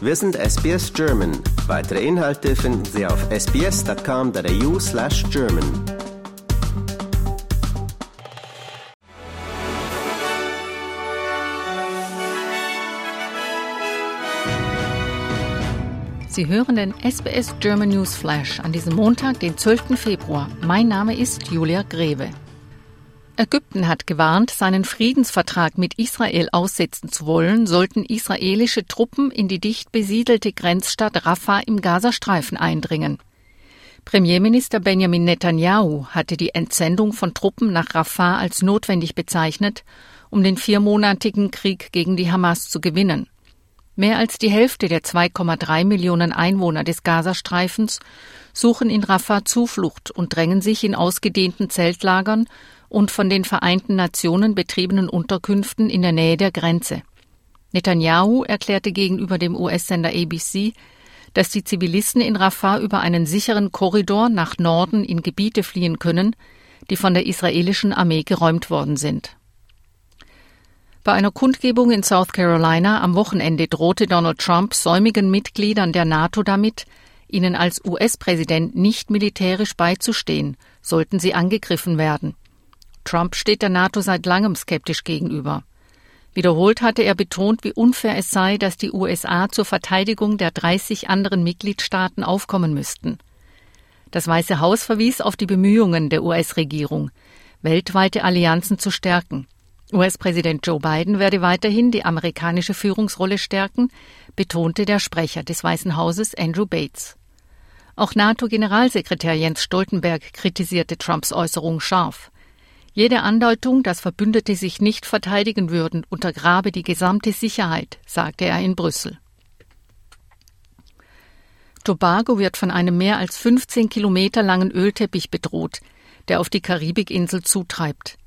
Wir sind SBS German. Weitere Inhalte finden Sie auf sbs.com.au slash German. Sie hören den SBS German News Flash an diesem Montag, den 12. Februar. Mein Name ist Julia Greve. Ägypten hat gewarnt, seinen Friedensvertrag mit Israel aussetzen zu wollen, sollten israelische Truppen in die dicht besiedelte Grenzstadt Rafah im Gazastreifen eindringen. Premierminister Benjamin Netanyahu hatte die Entsendung von Truppen nach Rafah als notwendig bezeichnet, um den viermonatigen Krieg gegen die Hamas zu gewinnen. Mehr als die Hälfte der 2,3 Millionen Einwohner des Gazastreifens suchen in Rafah Zuflucht und drängen sich in ausgedehnten Zeltlagern und von den Vereinten Nationen betriebenen Unterkünften in der Nähe der Grenze. Netanyahu erklärte gegenüber dem US-Sender ABC, dass die Zivilisten in Rafah über einen sicheren Korridor nach Norden in Gebiete fliehen können, die von der israelischen Armee geräumt worden sind. Bei einer Kundgebung in South Carolina am Wochenende drohte Donald Trump säumigen Mitgliedern der NATO damit, ihnen als US-Präsident nicht militärisch beizustehen, sollten sie angegriffen werden. Trump steht der NATO seit langem skeptisch gegenüber. Wiederholt hatte er betont, wie unfair es sei, dass die USA zur Verteidigung der 30 anderen Mitgliedstaaten aufkommen müssten. Das Weiße Haus verwies auf die Bemühungen der US-Regierung, weltweite Allianzen zu stärken. US-Präsident Joe Biden werde weiterhin die amerikanische Führungsrolle stärken, betonte der Sprecher des Weißen Hauses Andrew Bates. Auch NATO-Generalsekretär Jens Stoltenberg kritisierte Trumps Äußerung scharf. Jede Andeutung, dass Verbündete sich nicht verteidigen würden, untergrabe die gesamte Sicherheit, sagte er in Brüssel. Tobago wird von einem mehr als 15 Kilometer langen Ölteppich bedroht, der auf die Karibikinsel zutreibt.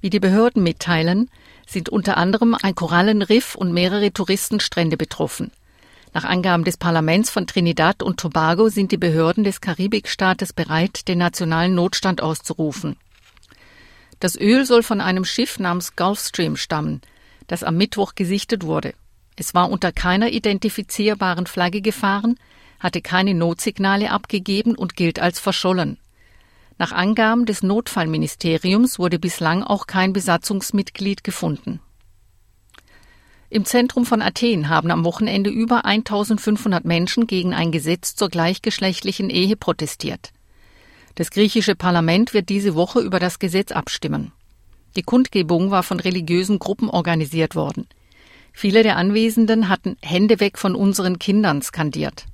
Wie die Behörden mitteilen, sind unter anderem ein Korallenriff und mehrere Touristenstrände betroffen. Nach Angaben des Parlaments von Trinidad und Tobago sind die Behörden des Karibikstaates bereit, den nationalen Notstand auszurufen. Das Öl soll von einem Schiff namens Gulfstream stammen, das am Mittwoch gesichtet wurde. Es war unter keiner identifizierbaren Flagge gefahren, hatte keine Notsignale abgegeben und gilt als verschollen. Nach Angaben des Notfallministeriums wurde bislang auch kein Besatzungsmitglied gefunden. Im Zentrum von Athen haben am Wochenende über 1500 Menschen gegen ein Gesetz zur gleichgeschlechtlichen Ehe protestiert. Das griechische Parlament wird diese Woche über das Gesetz abstimmen. Die Kundgebung war von religiösen Gruppen organisiert worden. Viele der Anwesenden hatten Hände weg von unseren Kindern skandiert.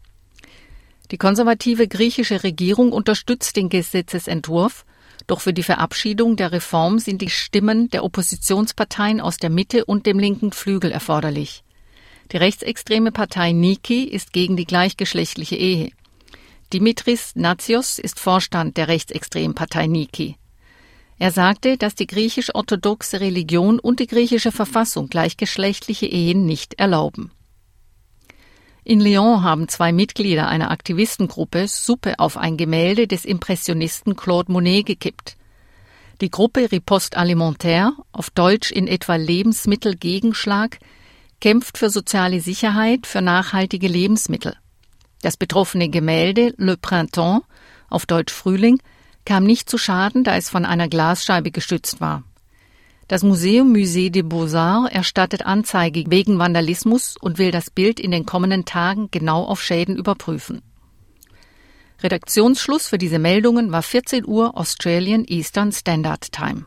Die konservative griechische Regierung unterstützt den Gesetzesentwurf, doch für die Verabschiedung der Reform sind die Stimmen der Oppositionsparteien aus der Mitte und dem linken Flügel erforderlich. Die rechtsextreme Partei Niki ist gegen die gleichgeschlechtliche Ehe. Dimitris Natsios ist Vorstand der rechtsextremen Partei Niki. Er sagte, dass die griechisch-orthodoxe Religion und die griechische Verfassung gleichgeschlechtliche Ehen nicht erlauben. In Lyon haben zwei Mitglieder einer Aktivistengruppe Suppe auf ein Gemälde des Impressionisten Claude Monet gekippt. Die Gruppe Riposte Alimentaire, auf Deutsch in etwa Lebensmittelgegenschlag, kämpft für soziale Sicherheit, für nachhaltige Lebensmittel. Das betroffene Gemälde Le Printemps, auf Deutsch Frühling, kam nicht zu Schaden, da es von einer Glasscheibe gestützt war. Das Museum Musée des Beaux-Arts erstattet Anzeige wegen Vandalismus und will das Bild in den kommenden Tagen genau auf Schäden überprüfen. Redaktionsschluss für diese Meldungen war 14 Uhr Australian Eastern Standard Time.